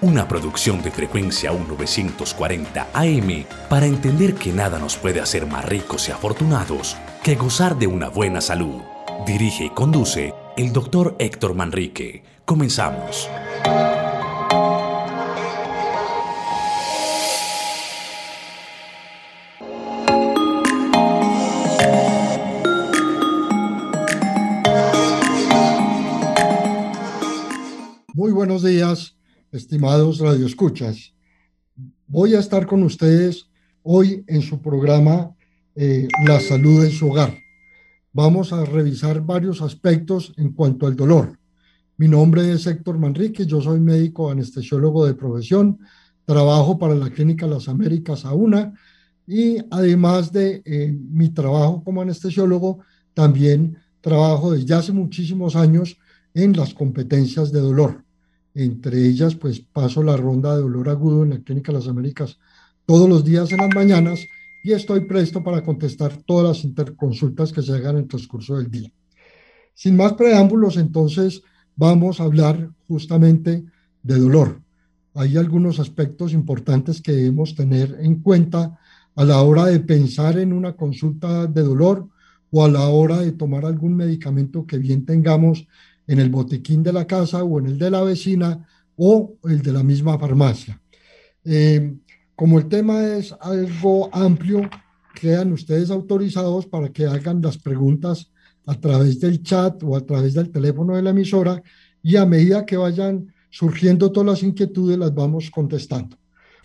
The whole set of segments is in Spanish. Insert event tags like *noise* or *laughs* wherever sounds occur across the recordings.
una producción de frecuencia 1940 AM para entender que nada nos puede hacer más ricos y afortunados que gozar de una buena salud. Dirige y conduce el doctor Héctor Manrique. Comenzamos. Muy buenos días, estimados radioescuchas. Voy a estar con ustedes hoy en su programa eh, La salud en su hogar vamos a revisar varios aspectos en cuanto al dolor. Mi nombre es Héctor Manrique, yo soy médico anestesiólogo de profesión, trabajo para la Clínica Las Américas AUNA y además de eh, mi trabajo como anestesiólogo, también trabajo desde hace muchísimos años en las competencias de dolor. Entre ellas, pues paso la ronda de dolor agudo en la Clínica Las Américas todos los días en las mañanas y estoy presto para contestar todas las interconsultas que se hagan en el transcurso del día. Sin más preámbulos, entonces vamos a hablar justamente de dolor. Hay algunos aspectos importantes que debemos tener en cuenta a la hora de pensar en una consulta de dolor o a la hora de tomar algún medicamento que bien tengamos en el botiquín de la casa o en el de la vecina o el de la misma farmacia. Eh, como el tema es algo amplio, quedan ustedes autorizados para que hagan las preguntas a través del chat o a través del teléfono de la emisora y a medida que vayan surgiendo todas las inquietudes las vamos contestando.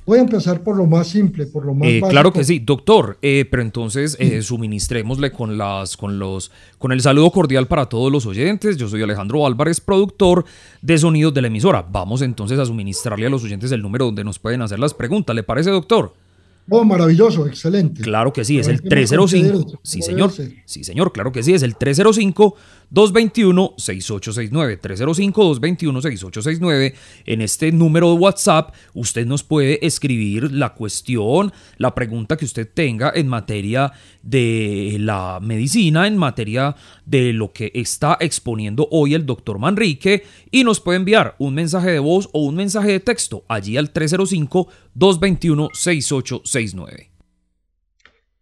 Voy a empezar por lo más simple, por lo más eh, Claro que sí, doctor, eh, pero entonces eh, suministrémosle con, las, con, los, con el saludo cordial para todos los oyentes. Yo soy Alejandro Álvarez, productor de sonidos de la emisora. Vamos entonces a suministrarle a los oyentes el número donde nos pueden hacer las preguntas. ¿Le parece, doctor? Oh, maravilloso, excelente. Claro que sí, es el 305. Sí, señor. Sí, señor, claro que sí, es el 305 221-6869. 305-221-6869. En este número de WhatsApp usted nos puede escribir la cuestión, la pregunta que usted tenga en materia de la medicina, en materia de lo que está exponiendo hoy el doctor Manrique y nos puede enviar un mensaje de voz o un mensaje de texto allí al 305-221-6869.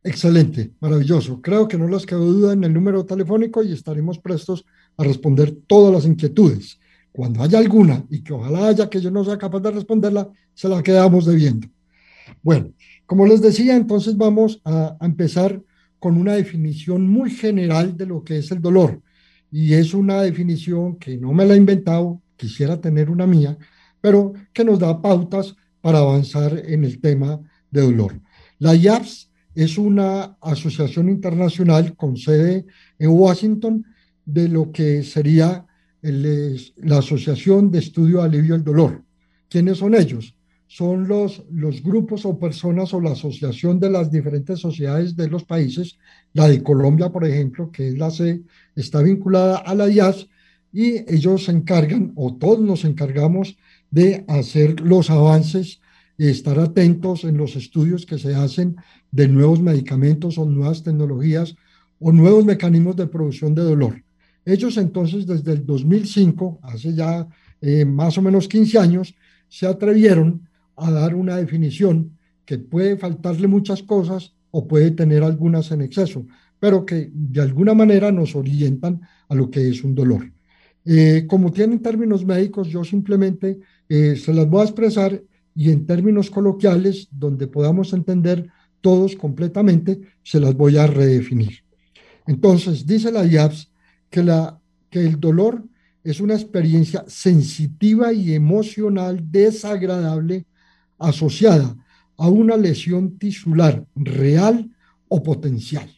Excelente, maravilloso. Creo que no les quedó duda en el número telefónico y estaremos prestos a responder todas las inquietudes. Cuando haya alguna y que ojalá haya que yo no sea capaz de responderla, se la quedamos debiendo. Bueno, como les decía, entonces vamos a, a empezar con una definición muy general de lo que es el dolor. Y es una definición que no me la he inventado, quisiera tener una mía, pero que nos da pautas para avanzar en el tema de dolor. La IAPS es una asociación internacional con sede en Washington de lo que sería la Asociación de Estudio de Alivio del Dolor. ¿Quiénes son ellos? Son los, grupos o personas o la asociación de las diferentes sociedades de los países. La de Colombia, por ejemplo, que es la C, está vinculada a la IAS y ellos se encargan, o todos nos encargamos, de hacer los avances estar atentos en los estudios que se hacen de nuevos medicamentos o nuevas tecnologías o nuevos mecanismos de producción de dolor. Ellos entonces desde el 2005, hace ya eh, más o menos 15 años, se atrevieron a dar una definición que puede faltarle muchas cosas o puede tener algunas en exceso, pero que de alguna manera nos orientan a lo que es un dolor. Eh, como tienen términos médicos, yo simplemente eh, se las voy a expresar y en términos coloquiales, donde podamos entender todos completamente, se las voy a redefinir. Entonces, dice la IAPS que, la, que el dolor es una experiencia sensitiva y emocional desagradable asociada a una lesión tisular real o potencial.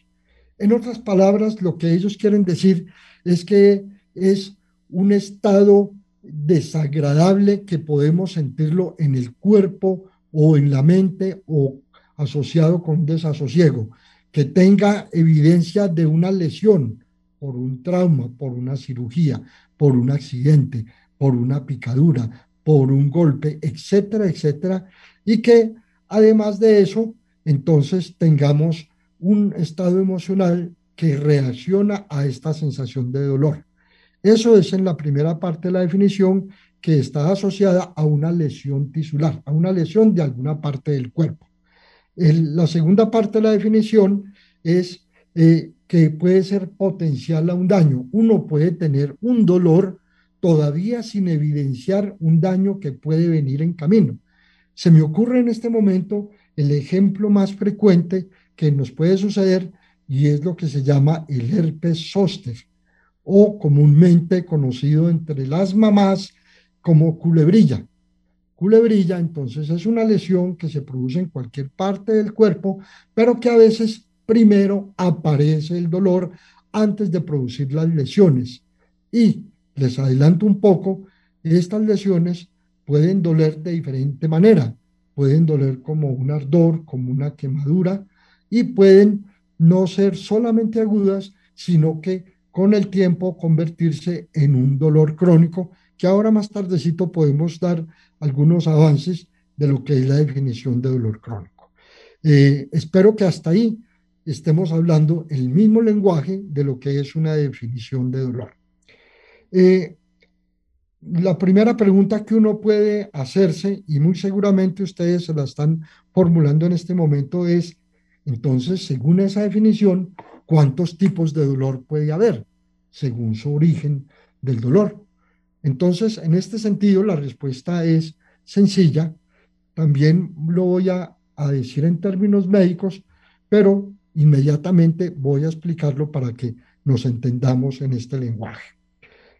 En otras palabras, lo que ellos quieren decir es que es un estado desagradable que podemos sentirlo en el cuerpo o en la mente o asociado con desasosiego, que tenga evidencia de una lesión por un trauma, por una cirugía, por un accidente, por una picadura, por un golpe, etcétera, etcétera, y que además de eso, entonces tengamos un estado emocional que reacciona a esta sensación de dolor. Eso es en la primera parte de la definición que está asociada a una lesión tisular, a una lesión de alguna parte del cuerpo. la segunda parte de la definición es eh, que puede ser potencial a un daño. Uno puede tener un dolor todavía sin evidenciar un daño que puede venir en camino. Se me ocurre en este momento el ejemplo más frecuente que nos puede suceder y es lo que se llama el herpes zóster o comúnmente conocido entre las mamás como culebrilla. Culebrilla entonces es una lesión que se produce en cualquier parte del cuerpo, pero que a veces primero aparece el dolor antes de producir las lesiones. Y les adelanto un poco, estas lesiones pueden doler de diferente manera. Pueden doler como un ardor, como una quemadura, y pueden no ser solamente agudas, sino que con el tiempo convertirse en un dolor crónico, que ahora más tardecito podemos dar algunos avances de lo que es la definición de dolor crónico. Eh, espero que hasta ahí estemos hablando el mismo lenguaje de lo que es una definición de dolor. Eh, la primera pregunta que uno puede hacerse, y muy seguramente ustedes se la están formulando en este momento, es, entonces, según esa definición, ¿cuántos tipos de dolor puede haber? Según su origen del dolor. Entonces, en este sentido, la respuesta es sencilla. También lo voy a, a decir en términos médicos, pero inmediatamente voy a explicarlo para que nos entendamos en este lenguaje.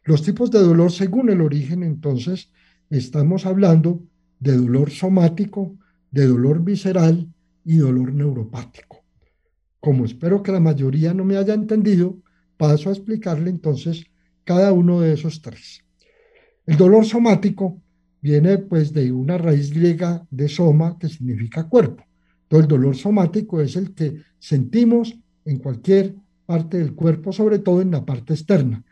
Los tipos de dolor según el origen, entonces, estamos hablando de dolor somático, de dolor visceral y dolor neuropático. Como espero que la mayoría no me haya entendido, paso a explicarle entonces cada uno de esos tres. El dolor somático viene pues de una raíz griega de soma que significa cuerpo. Todo el dolor somático es el que sentimos en cualquier parte del cuerpo, sobre todo en la parte externa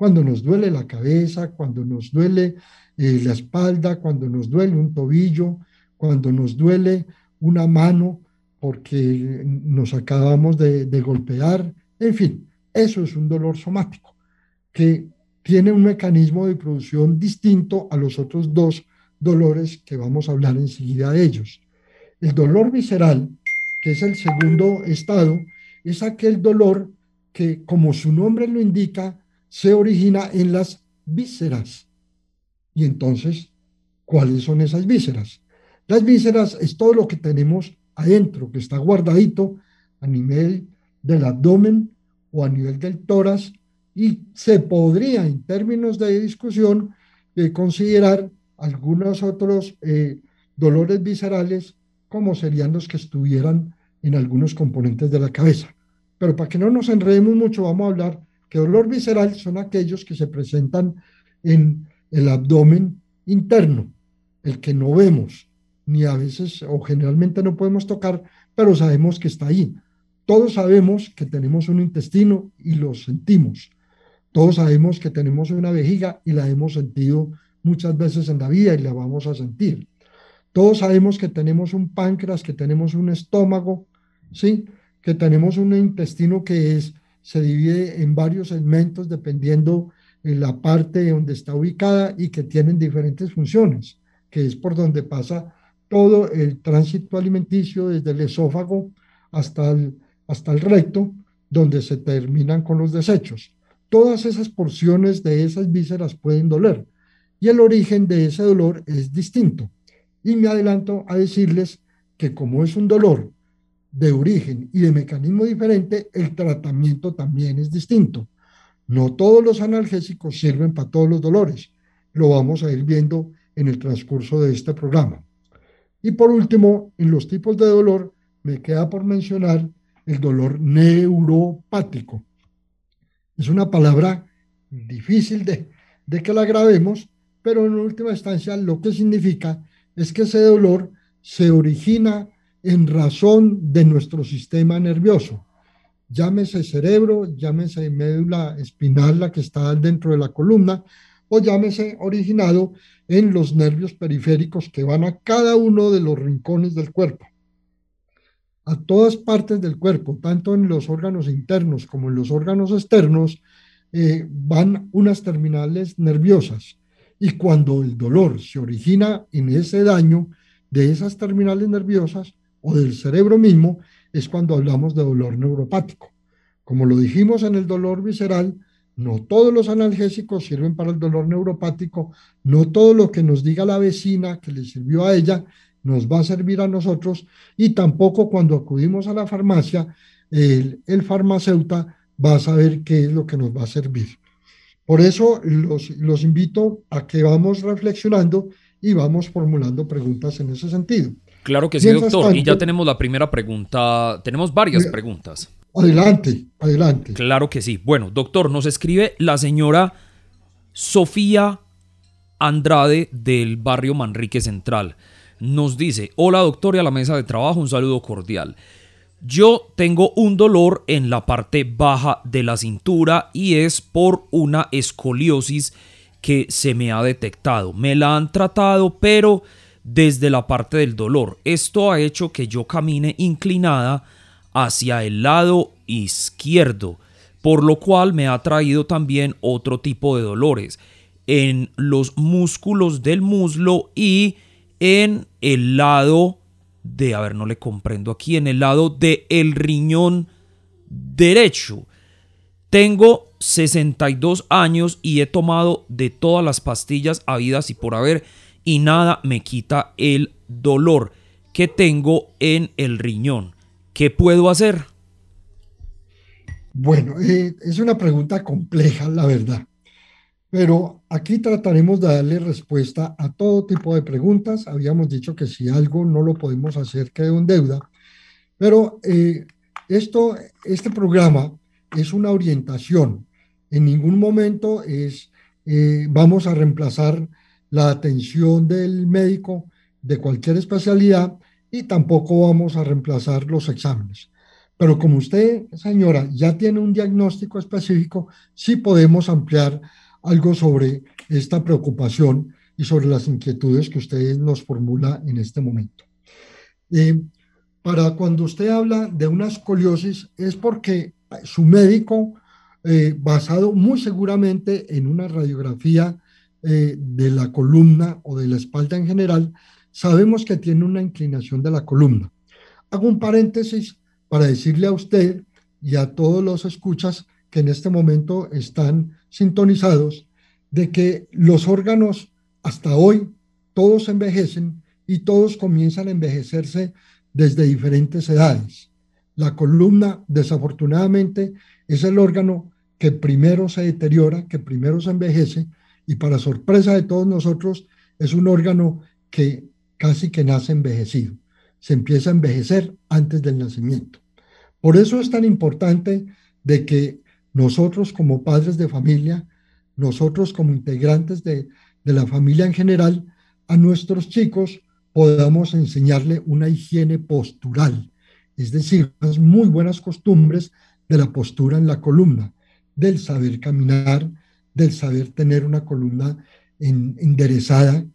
cuando nos duele la cabeza, cuando nos duele eh, la espalda, cuando nos duele un tobillo, cuando nos duele una mano porque nos acabamos de, golpear, en fin, eso es un dolor somático que tiene un mecanismo de producción distinto a los otros dos dolores que vamos a hablar enseguida de ellos. El dolor visceral, que es el segundo estado, es aquel dolor que, como su nombre lo indica, se origina en las vísceras. Y entonces, ¿cuáles son esas vísceras? Las vísceras es todo lo que tenemos adentro, que está guardadito a nivel del abdomen o a nivel del tórax y se podría, en términos de discusión, eh, considerar algunos otros eh, dolores viscerales como serían los que estuvieran en algunos componentes de la cabeza. Pero para que no nos enredemos mucho, vamos a hablar que dolor visceral son aquellos que se presentan en el abdomen interno, el que no vemos, ni a veces o generalmente no podemos tocar, pero sabemos que está ahí. Todos sabemos que tenemos un intestino y lo sentimos. Todos sabemos que tenemos una vejiga y la hemos sentido muchas veces en la vida y la vamos a sentir. Todos sabemos que tenemos un páncreas, que tenemos un estómago, ¿sí? Que tenemos un intestino que es se divide en varios segmentos dependiendo de la parte donde está ubicada y que tienen diferentes funciones, que es por donde pasa todo el tránsito alimenticio desde el esófago hasta el, hasta el recto, donde se terminan con los desechos. Todas esas porciones de esas vísceras pueden doler y el origen de ese dolor es distinto. Y me adelanto a decirles que como es un dolor de origen y de mecanismo diferente, el tratamiento también es distinto. No todos los analgésicos sirven para todos los dolores. Lo vamos a ir viendo en el transcurso de este programa. Y por último, en los tipos de dolor, me queda por mencionar el dolor neuropático. Es una palabra difícil de, de que la grabemos, pero en última instancia lo que significa es que ese dolor se origina en razón de nuestro sistema nervioso. llámese cerebro, llámese médula espinal, la que está dentro de la columna, o llámese originado en los nervios periféricos que van a cada uno de los rincones del cuerpo. A todas partes del cuerpo, tanto en los órganos internos como en los órganos externos, eh, van unas terminales nerviosas. Y cuando el dolor se origina en ese daño de esas terminales nerviosas o del cerebro mismo, es cuando hablamos de dolor neuropático. Como lo dijimos en el dolor visceral, no todos los analgésicos sirven para el dolor neuropático, no todo lo que nos diga la vecina que le sirvió a ella nos va a servir a nosotros y tampoco cuando acudimos a la farmacia, el, el farmacéutico va a saber qué es lo que nos va a servir. Por eso los, los invito a que vamos reflexionando y vamos formulando preguntas en ese sentido. Claro que sí, doctor. y ya tenemos la primera pregunta. Tenemos varias preguntas. Adelante, adelante. Claro que sí. Bueno, doctor, nos escribe la señora Sofía Andrade del barrio Manrique Central. Nos dice, hola doctor y a la mesa de trabajo, un saludo cordial. Yo tengo un dolor en la parte baja de la cintura y es por una escoliosis que se me ha detectado. Me la han tratado, pero desde la parte del dolor. Esto ha hecho que yo camine inclinada hacia el lado izquierdo, por lo cual me ha traído también otro tipo de dolores en los músculos del muslo y en el lado de, a ver, no le comprendo aquí, en el lado del el riñón derecho. Tengo 62 años y he tomado de todas las pastillas habidas y por haber y nada me quita el dolor que tengo en el riñón. ¿Qué puedo hacer? Bueno, eh, es una pregunta compleja, la verdad. Pero aquí trataremos de darle respuesta a todo tipo de preguntas. Habíamos dicho que si algo no lo podemos hacer, quede en deuda. Pero eh, esto, este programa es una orientación. En ningún momento es, eh, vamos a reemplazar la atención del médico de cualquier especialidad y tampoco vamos a reemplazar los exámenes. Pero como usted, señora, ya tiene un diagnóstico específico, sí podemos ampliar algo sobre esta preocupación y sobre las inquietudes que usted nos formula en este momento. Eh, para cuando usted habla de una escoliosis es porque su médico, eh, basado muy seguramente en una radiografía eh, de la columna o de la espalda en general, sabemos que tiene una inclinación de la columna. Hago un paréntesis para decirle a usted y a todos los escuchas que en este momento están sintonizados de que los órganos hasta hoy todos envejecen y todos comienzan a envejecerse desde diferentes edades. La columna, desafortunadamente, es el órgano que primero se deteriora, que primero se envejece, y para sorpresa de todos nosotros, es un órgano que casi que nace envejecido. Se empieza a envejecer antes del nacimiento. Por eso es tan importante de que nosotros como padres de familia, nosotros como integrantes de, de la familia en general, a nuestros chicos podamos enseñarle una higiene postural, es decir, unas muy buenas costumbres de la postura en la columna, del saber caminar, del saber tener una columna enderezada,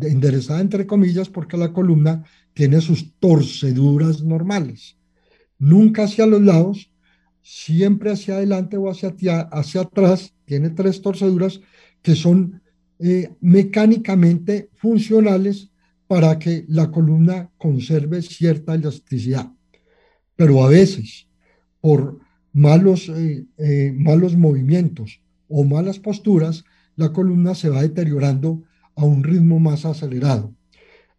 enderezada entre comillas, porque la columna tiene sus torceduras normales. Nunca hacia los lados, siempre hacia adelante o hacia, hacia atrás, tiene tres torceduras que son eh, mecánicamente funcionales para que la columna conserve cierta elasticidad. Pero a veces, por malos, eh, eh, malos movimientos o malas posturas, la columna se va deteriorando a un ritmo más acelerado.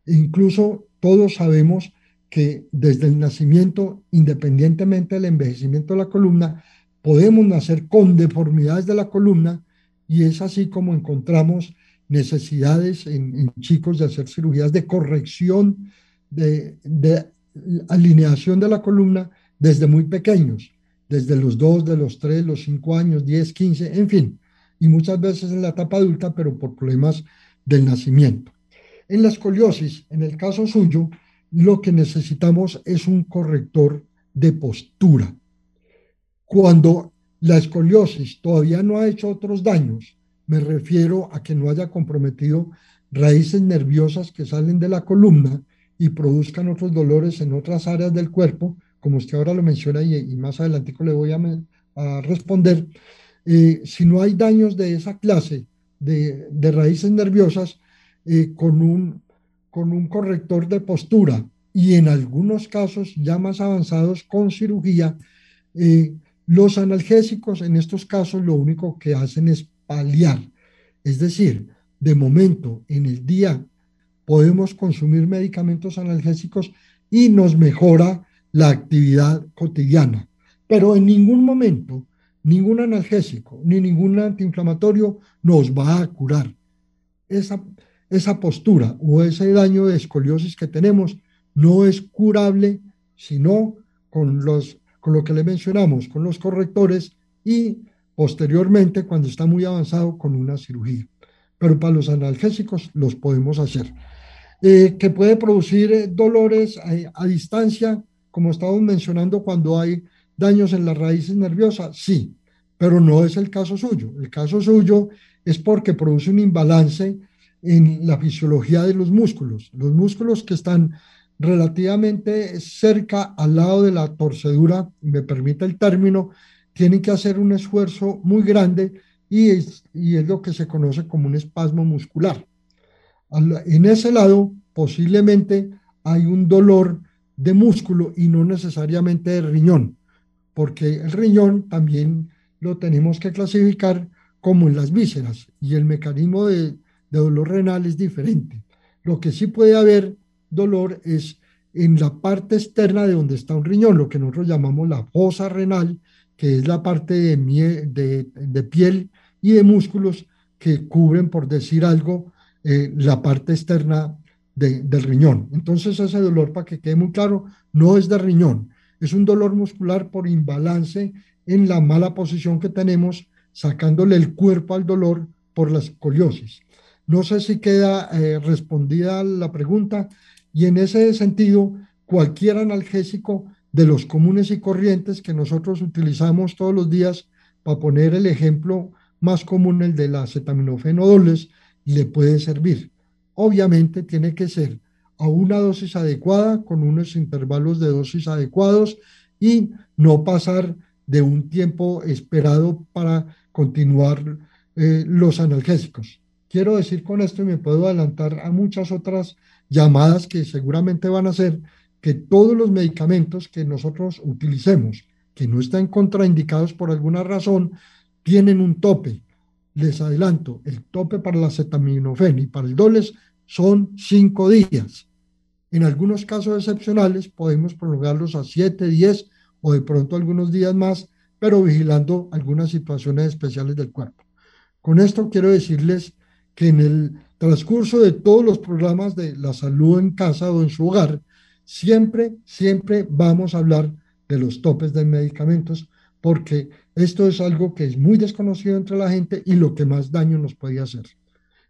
Incluso todos sabemos que desde el nacimiento, independientemente del envejecimiento de la columna, podemos nacer con deformidades de la columna y es así como encontramos necesidades en, chicos de hacer cirugías de corrección, de, de alineación de la columna desde muy pequeños desde los 2, de los 3, los 5 años, 10, 15, en fin, y muchas veces en la etapa adulta, pero por problemas del nacimiento. En la escoliosis, en el caso suyo, lo que necesitamos es un corrector de postura. Cuando la escoliosis todavía no ha hecho otros daños, me refiero a que no haya comprometido raíces nerviosas que salen de la columna y produzcan otros dolores en otras áreas del cuerpo, como usted ahora lo menciona y, más adelante le voy a, responder. Eh, si no hay daños de esa clase de, raíces nerviosas, eh, con, un, con un corrector de postura y en algunos casos ya más avanzados con cirugía, eh, los analgésicos en estos casos lo único que hacen es paliar. Es decir, de momento en el día podemos consumir medicamentos analgésicos y nos mejora la actividad cotidiana. Pero en ningún momento, ningún analgésico ni ningún antiinflamatorio nos va a curar. Esa, esa postura o ese daño de escoliosis que tenemos no es curable sino con los con lo que le mencionamos, con los correctores y posteriormente, cuando está muy avanzado, con una cirugía. Pero para los analgésicos los podemos hacer. Eh, que puede producir eh, dolores a, distancia, como estábamos mencionando, cuando hay daños en las raíces nerviosas, sí, pero no es el caso suyo. El caso suyo es porque produce un imbalance en la fisiología de los músculos. Los músculos que están relativamente cerca al lado de la torcedura, me permite el término, tienen que hacer un esfuerzo muy grande y es, y es lo que se conoce como un espasmo muscular. En ese lado posiblemente hay un dolor de músculo y no necesariamente de riñón, porque el riñón también lo tenemos que clasificar como en las vísceras y el mecanismo de, de dolor renal es diferente. Lo que sí puede haber dolor es en la parte externa de donde está un riñón, lo que nosotros llamamos la fosa renal, que es la parte de, piel y de músculos que cubren, por decir algo, eh, la parte externa del riñón. Entonces ese dolor, para que quede muy claro, no es de riñón, es un dolor muscular por imbalance en la mala posición que tenemos, sacándole el cuerpo al dolor por la escoliosis. No sé si queda eh, respondida la pregunta. Y en ese sentido, cualquier analgésico de los comunes y corrientes que nosotros utilizamos todos los días, para poner el ejemplo más común, el de la acetaminofenodoles, le puede servir. Obviamente tiene que ser a una dosis adecuada, con unos intervalos de dosis adecuados y no pasar de un tiempo esperado para continuar eh, los analgésicos. Quiero decir con esto, y me puedo adelantar a muchas otras llamadas que seguramente van a ser que todos los medicamentos que nosotros utilicemos, que no están contraindicados por alguna razón, tienen un tope. Les adelanto, el tope para la acetaminofén y para el doles son cinco días. En algunos casos excepcionales podemos prolongarlos a siete, diez o de pronto algunos días más, pero vigilando algunas situaciones especiales del cuerpo. Con esto quiero decirles que en el transcurso de todos los programas de la salud en casa o en su hogar, siempre, siempre vamos a hablar de los topes de medicamentos, porque esto es algo que es muy desconocido entre la gente y lo que más daño nos puede hacer.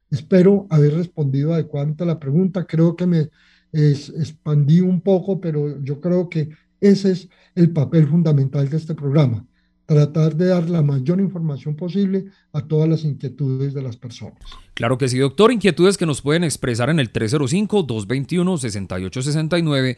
Espero haber respondido adecuadamente a la pregunta. Creo que me expandí un poco, pero yo creo que ese es el papel fundamental de este programa tratar de dar la mayor información posible a todas las inquietudes de las personas. Claro que sí, doctor. Inquietudes que nos pueden expresar en el 305-221-6869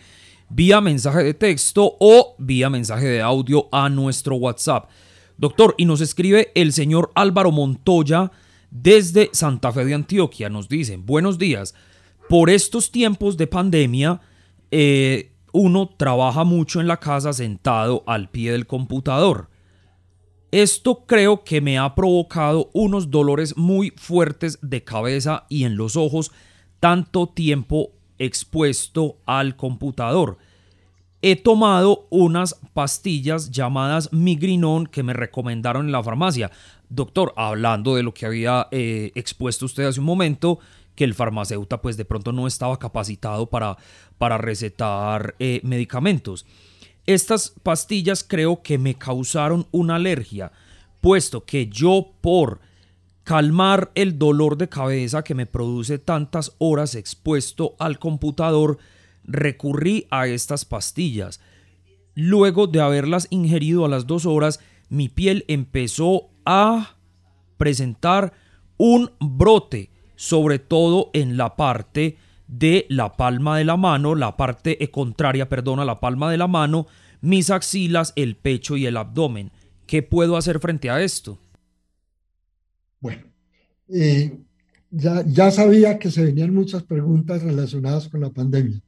vía mensaje de texto o vía mensaje de audio a nuestro WhatsApp. Doctor, y nos escribe el señor Álvaro Montoya desde Santa Fe de Antioquia. Nos dice, buenos días. Por estos tiempos de pandemia, eh, uno trabaja mucho en la casa sentado al pie del computador. Esto creo que me ha provocado unos dolores muy fuertes de cabeza y en los ojos tanto tiempo expuesto al computador. He tomado unas pastillas llamadas Migrinón que me recomendaron en la farmacia. Doctor, hablando de lo que había eh, expuesto usted hace un momento, que el farmacéutico pues de pronto no estaba capacitado para, para recetar eh, medicamentos. Estas pastillas creo que me causaron una alergia, puesto que yo por calmar el dolor de cabeza que me produce tantas horas expuesto al computador, recurrí a estas pastillas. Luego de haberlas ingerido a las dos horas, mi piel empezó a presentar un brote, sobre todo en la parte de la palma de la mano, la parte contraria, perdona, la palma de la mano, mis axilas, el pecho y el abdomen. ¿Qué puedo hacer frente a esto? Bueno, eh, ya, ya sabía que se venían muchas preguntas relacionadas con la pandemia.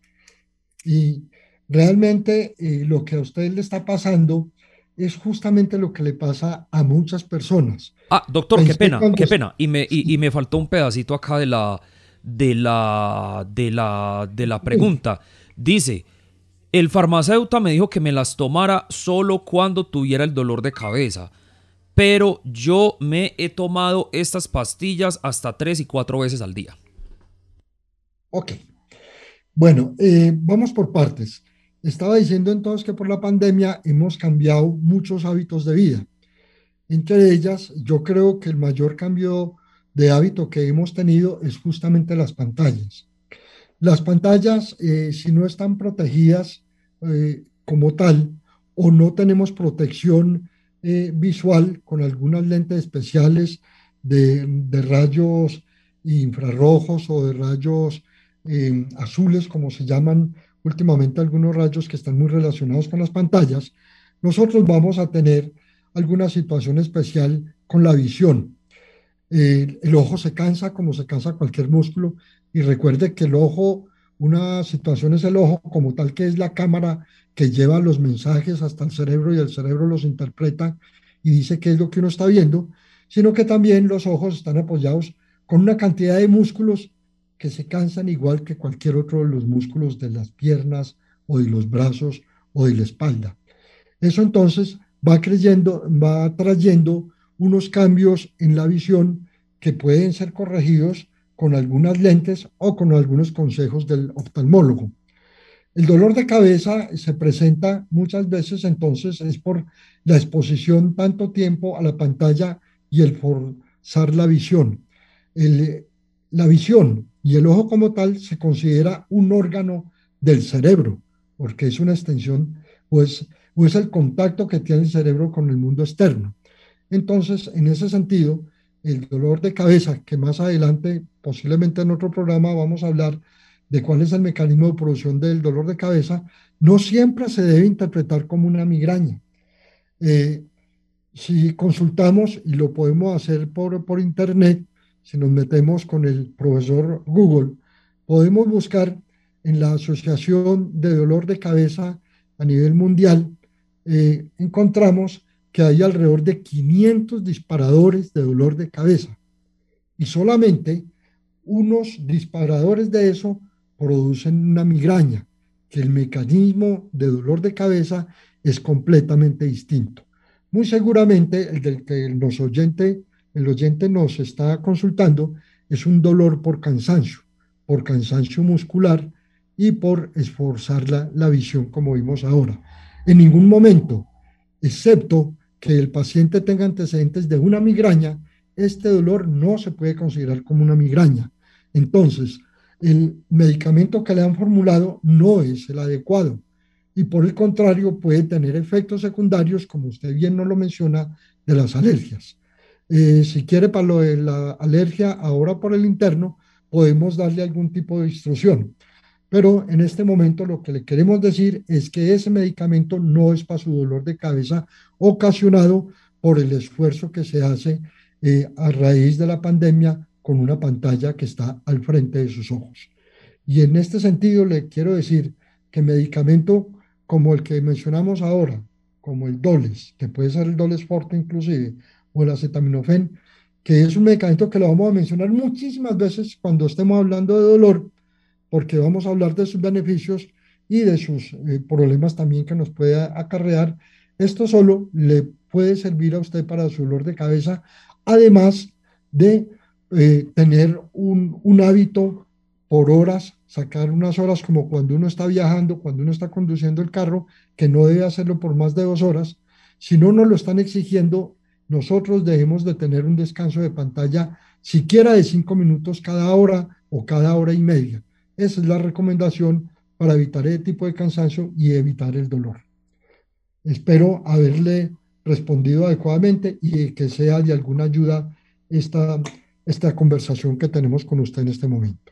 Y realmente eh, lo que a usted le está pasando es justamente lo que le pasa a muchas personas. Ah, doctor, qué pena, qué pena. Y me, y, me faltó un pedacito acá de la, de la, de la, de la pregunta. Dice, el farmacéutico me dijo que me las tomara solo cuando tuviera el dolor de cabeza, pero yo me he tomado estas pastillas hasta tres y cuatro veces al día. Ok. Bueno, eh, vamos por partes. Estaba diciendo entonces que por la pandemia hemos cambiado muchos hábitos de vida. Entre ellas, yo creo que el mayor cambio de hábito que hemos tenido es justamente las pantallas. Las pantallas, eh, si no están protegidas eh, como tal o no tenemos protección eh, visual con algunas lentes especiales de, de, rayos infrarrojos o de rayos azules, como se llaman últimamente algunos rayos que están muy relacionados con las pantallas, nosotros vamos a tener alguna situación especial con la visión. el ojo se cansa como se cansa cualquier músculo y recuerde que el ojo, una situación es el ojo como tal que es la cámara que lleva los mensajes hasta el cerebro y el cerebro los interpreta y dice qué es lo que uno está viendo, sino que también los ojos están apoyados con una cantidad de músculos que se cansan igual que cualquier otro de los músculos de las piernas o de los brazos o de la espalda. Eso entonces va creyendo, va trayendo unos cambios en la visión que pueden ser corregidos con algunas lentes o con algunos consejos del oftalmólogo. El dolor de cabeza se presenta muchas veces entonces es por la exposición tanto tiempo a la pantalla y el forzar la visión. la visión y el ojo como tal se considera un órgano del cerebro, porque es una extensión o es, o es el contacto que tiene el cerebro con el mundo externo. Entonces, en ese sentido, el dolor de cabeza, que más adelante, posiblemente en otro programa, vamos a hablar de cuál es el mecanismo de producción del dolor de cabeza, no siempre se debe interpretar como una migraña. Eh, si consultamos, y lo podemos hacer por, por internet, si nos metemos con el profesor Google, podemos buscar en la Asociación de Dolor de Cabeza a nivel mundial, eh, encontramos que hay alrededor de 500 disparadores de dolor de cabeza y solamente unos disparadores de eso producen una migraña, que el mecanismo de dolor de cabeza es completamente distinto. Muy seguramente el del que nos oyente, el oyente nos está consultando es un dolor por cansancio, por cansancio muscular y por esforzar la, la visión como vimos ahora. En ningún momento, excepto que el paciente tenga antecedentes de una migraña, este dolor no se puede considerar como una migraña. Entonces, el medicamento que le han formulado no es el adecuado y por el contrario puede tener efectos secundarios, como usted bien nos lo menciona, de las alergias. Eh, si quiere para lo de la alergia ahora por el interno, podemos darle algún tipo de instrucción. Pero en este momento lo que le queremos decir es que ese medicamento no es para su dolor de cabeza ocasionado por el esfuerzo que se hace eh, a raíz de la pandemia con una pantalla que está al frente de sus ojos. Y en este sentido le quiero decir que medicamento como el que mencionamos ahora, como el Doles, que puede ser el Doles Forte inclusive, o el acetaminofén, que es un medicamento que lo vamos a mencionar muchísimas veces cuando estemos hablando de dolor, porque vamos a hablar de sus beneficios y de sus eh, problemas también que nos puede acarrear. Esto solo le puede servir a usted para su dolor de cabeza, además de eh, tener un, hábito por horas, sacar unas horas como cuando uno está viajando, cuando uno está conduciendo el carro, que no debe hacerlo por más de dos horas. Si no nos lo están exigiendo, nosotros debemos de tener un descanso de pantalla siquiera de cinco minutos cada hora o cada hora y media. Esa es la recomendación para evitar ese tipo de cansancio y evitar el dolor. Espero haberle respondido adecuadamente y que sea de alguna ayuda esta, esta conversación que tenemos con usted en este momento.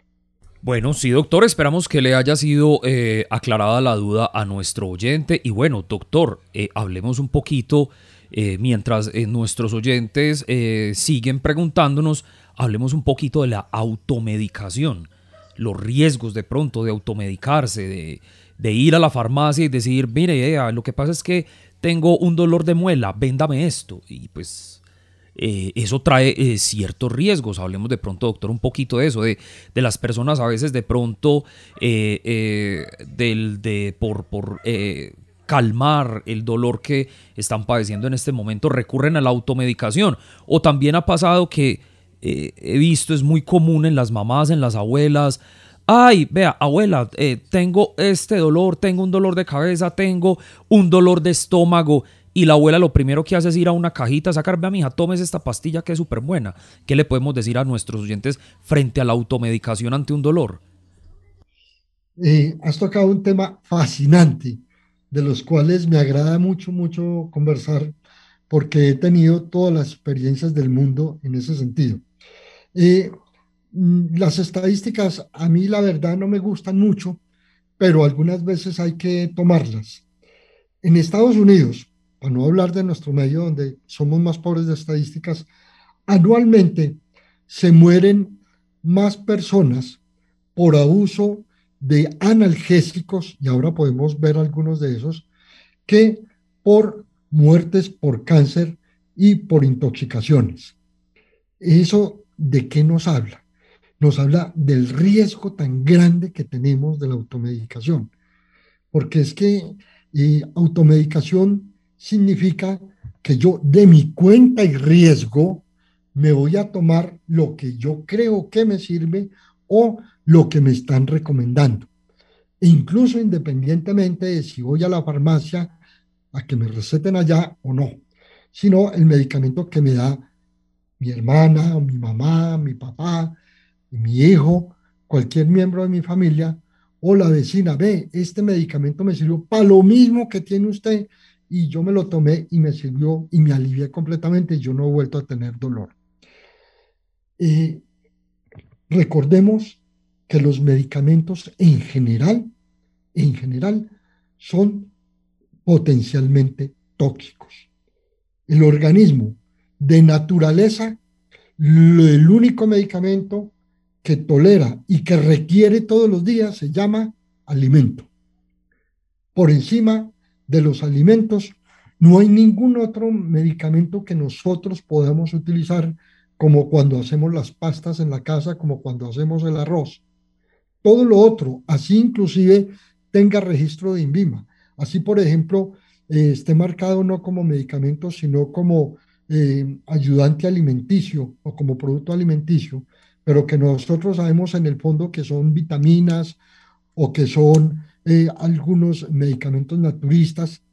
Bueno, sí, doctor, esperamos que le haya sido eh, aclarada la duda a nuestro oyente. Y bueno, doctor, eh, hablemos un poquito, eh, mientras nuestros oyentes siguen preguntándonos, hablemos un poquito de la automedicación, los riesgos de pronto de automedicarse, de, ir a la farmacia y decir, mire, lo que pasa es que tengo un dolor de muela, véndame esto. Y pues eh, eso trae eh, ciertos riesgos. Hablemos de pronto, doctor, un poquito de eso, de, las personas a veces de pronto, eh, de, por calmar el dolor que están padeciendo en este momento, recurren a la automedicación. O también ha pasado que he visto, es muy común en las mamás, en las abuelas, ay, vea, abuela, tengo este dolor, tengo un dolor de cabeza, tengo un dolor de estómago y la abuela lo primero que hace es ir a una cajita, sacar, vea, mija, tomes esta pastilla que es súper buena. ¿Qué le podemos decir a nuestros oyentes frente a la automedicación ante un dolor? Eh, has tocado un tema fascinante, de los cuales me agrada mucho, mucho conversar, porque he tenido todas las experiencias del mundo en ese sentido. Eh, mm, las estadísticas a mí la verdad no me gustan mucho, pero algunas veces hay que tomarlas. En Estados Unidos, para no hablar de nuestro medio donde somos más pobres de estadísticas, anualmente se mueren más personas por abuso de analgésicos, y ahora podemos ver algunos de esos, que por muertes por cáncer y por intoxicaciones. ¿Eso de qué nos habla? Nos habla del riesgo tan grande que tenemos de la automedicación. Porque es que eh, automedicación significa que yo de mi cuenta y riesgo me voy a tomar lo que yo creo que me sirve o lo que me están recomendando. E incluso independientemente de si voy a la farmacia a que me receten allá o no, sino el medicamento que me da mi hermana, mi mamá, mi papá, mi hijo, cualquier miembro de mi familia, o la vecina, ve, este medicamento me sirvió para lo mismo que tiene usted y yo me lo tomé y me sirvió y me alivié completamente y yo no he vuelto a tener dolor. Eh, recordemos que los medicamentos en general, en general, son potencialmente tóxicos. El organismo de naturaleza, el único medicamento que tolera y que requiere todos los días se llama alimento. Por encima de los alimentos, no hay ningún otro medicamento que nosotros podamos utilizar como cuando hacemos las pastas en la casa, como cuando hacemos el arroz. Todo lo otro, así inclusive tenga registro de INVIMA. Así, por ejemplo, eh, esté marcado no como medicamento, sino como eh, ayudante alimenticio o como producto alimenticio, pero que nosotros sabemos en el fondo que son vitaminas o que son eh, algunos medicamentos naturistas.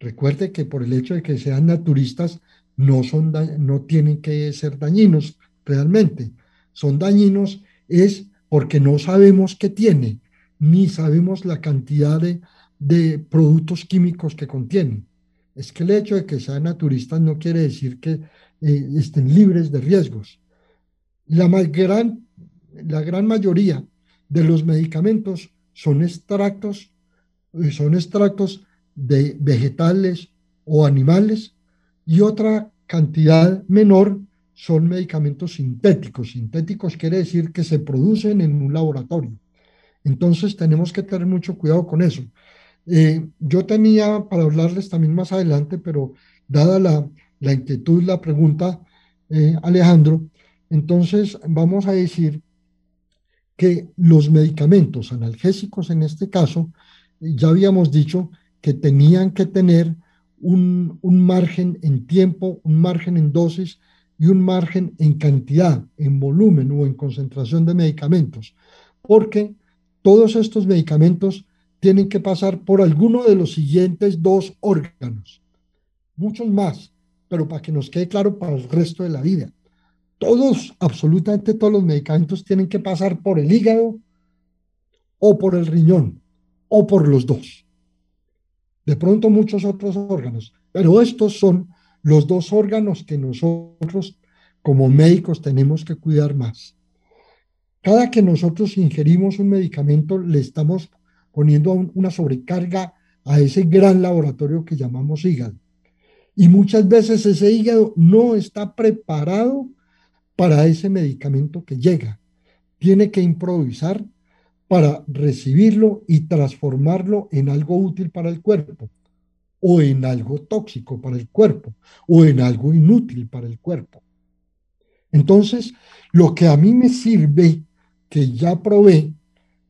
Recuerde que por el hecho de que sean naturistas, no, son no tienen que ser dañinos realmente. Son dañinos es porque no sabemos qué tiene, ni sabemos la cantidad de, de productos químicos que contienen. Es que el hecho de que sean naturistas no quiere decir que eh, estén libres de riesgos. La, gran, la gran mayoría de los medicamentos son extractos, eh, son extractos de vegetales o animales y otra cantidad menor son medicamentos sintéticos. Sintéticos quiere decir que se producen en un laboratorio. Entonces tenemos que tener mucho cuidado con eso. Eh, yo tenía para hablarles también más adelante, pero dada la, la inquietud, la pregunta, eh, Alejandro, entonces vamos a decir que los medicamentos analgésicos en este caso, ya habíamos dicho que tenían que tener un, margen en tiempo, un margen en dosis y un margen en cantidad, en volumen o en concentración de medicamentos, porque todos estos medicamentos tienen que pasar por alguno de los siguientes dos órganos, muchos más, pero para que nos quede claro para el resto de la vida todos, absolutamente todos los medicamentos tienen que pasar por el hígado o por el riñón o por los dos. De pronto muchos otros órganos, pero estos son los dos órganos que nosotros como médicos tenemos que cuidar más. Cada que nosotros ingerimos un medicamento, le estamos poniendo una sobrecarga a ese gran laboratorio que llamamos hígado. Y muchas veces ese hígado no está preparado para ese medicamento que llega. Tiene que improvisar para recibirlo y transformarlo en algo útil para el cuerpo, o en algo tóxico para el cuerpo, o en algo inútil para el cuerpo. Entonces, lo que a mí me sirve, que ya probé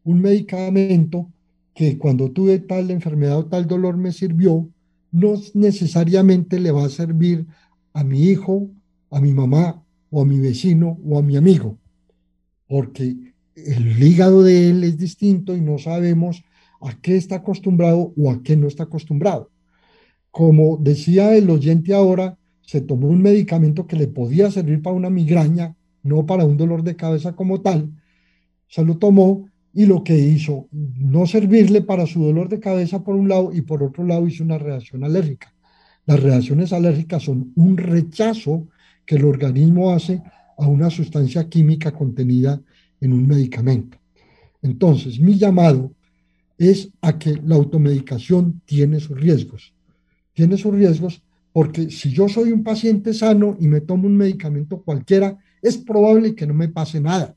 un medicamento que cuando tuve tal enfermedad o tal dolor me sirvió, no necesariamente le va a servir a mi hijo, a mi mamá o a mi vecino o a mi amigo, porque el hígado de él es distinto y no sabemos a qué está acostumbrado o a qué no está acostumbrado. Como decía el oyente ahora, se tomó un medicamento que le podía servir para una migraña, no para un dolor de cabeza como tal, se lo tomó y lo que hizo, no servirle para su dolor de cabeza por un lado y por otro lado hizo una reacción alérgica. Las reacciones alérgicas son un rechazo que el organismo hace a una sustancia química contenida en un medicamento. Entonces, mi llamado es a que la automedicación tiene sus riesgos. Tiene sus riesgos porque si yo soy un paciente sano y me tomo un medicamento cualquiera, es probable que no me pase nada.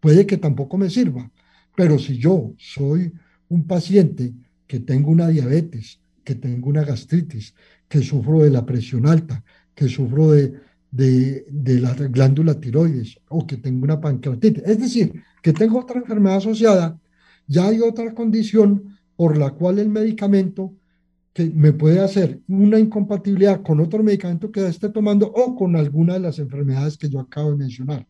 Puede que tampoco me sirva, pero si yo soy un paciente que tengo una diabetes, que tengo una gastritis, que sufro de la presión alta, que sufro de, de, la glándula tiroides o que tengo una pancreatitis, es decir, que tengo otra enfermedad asociada, ya hay otra condición por la cual el medicamento que me puede hacer una incompatibilidad con otro medicamento que esté tomando o con alguna de las enfermedades que yo acabo de mencionar.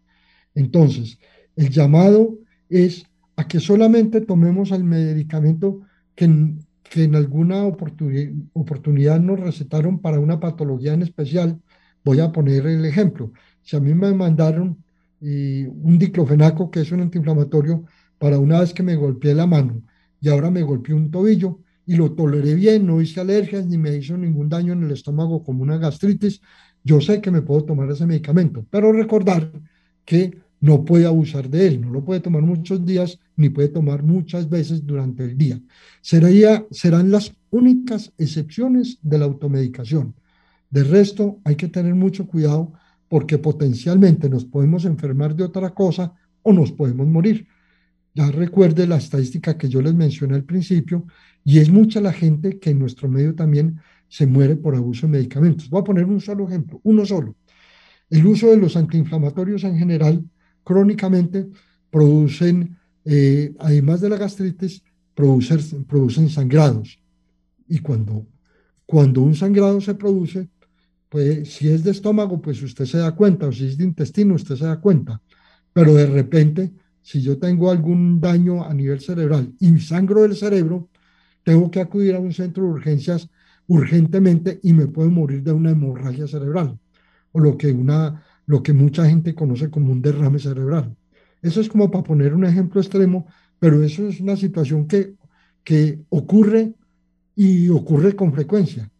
Entonces, el llamado es a que solamente tomemos el medicamento que que en alguna oportunidad nos recetaron para una patología en especial. Voy a poner el ejemplo. Si a mí me mandaron un diclofenaco, que es un antiinflamatorio, para una vez que me golpeé la mano y ahora me golpeé un tobillo y lo toleré bien, no hice alergias ni me hizo ningún daño en el estómago como una gastritis, yo sé que me puedo tomar ese medicamento, pero recordar que no puede abusar de él, no lo puede tomar muchos días ni puede tomar muchas veces durante el día. Sería, serán las únicas excepciones de la automedicación. De resto, hay que tener mucho cuidado porque potencialmente nos podemos enfermar de otra cosa o nos podemos morir. Ya recuerde la estadística que yo les mencioné al principio y es mucha la gente que en nuestro medio también se muere por abuso de medicamentos. Voy a poner un solo ejemplo, uno solo. El uso de los antiinflamatorios en general crónicamente producen, eh, además de la gastritis, producen, producen sangrados. Y cuando, cuando un sangrado se produce, pues si es de estómago, pues usted se da cuenta, o si es de intestino, usted se da cuenta. Pero de repente, si yo tengo algún daño a nivel cerebral y sangro del cerebro, tengo que acudir a un centro de urgencias urgentemente y me puedo morir de una hemorragia cerebral, o lo que una lo que mucha gente conoce como un derrame cerebral. Eso es como para poner un ejemplo extremo, pero eso es una situación que, que ocurre y ocurre con frecuencia.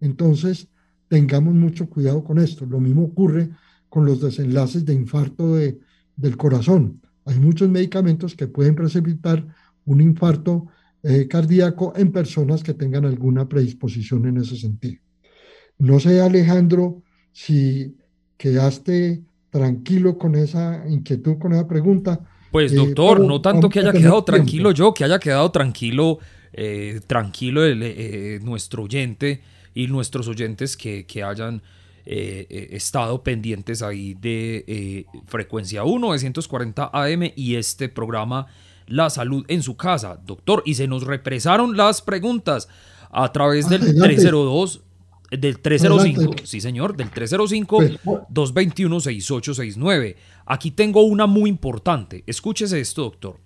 Entonces, tengamos mucho cuidado con esto. Lo mismo ocurre con los desenlaces de infarto de, del corazón. Hay muchos medicamentos que pueden precipitar un infarto eh, cardíaco en personas que tengan alguna predisposición en ese sentido. No sé, Alejandro, si quedaste tranquilo con esa inquietud, con esa pregunta. Pues eh, doctor, no tanto que haya quedado tranquilo yo, que haya quedado tranquilo, eh, tranquilo eh, nuestro oyente y nuestros oyentes que, que hayan estado pendientes ahí de frecuencia 1, 940 AM y este programa La Salud en su casa, doctor. Y se nos represaron las preguntas a través del 302 del 305, sí señor, del 305-221-6869. Aquí tengo una muy importante. Escúchese esto, doctor.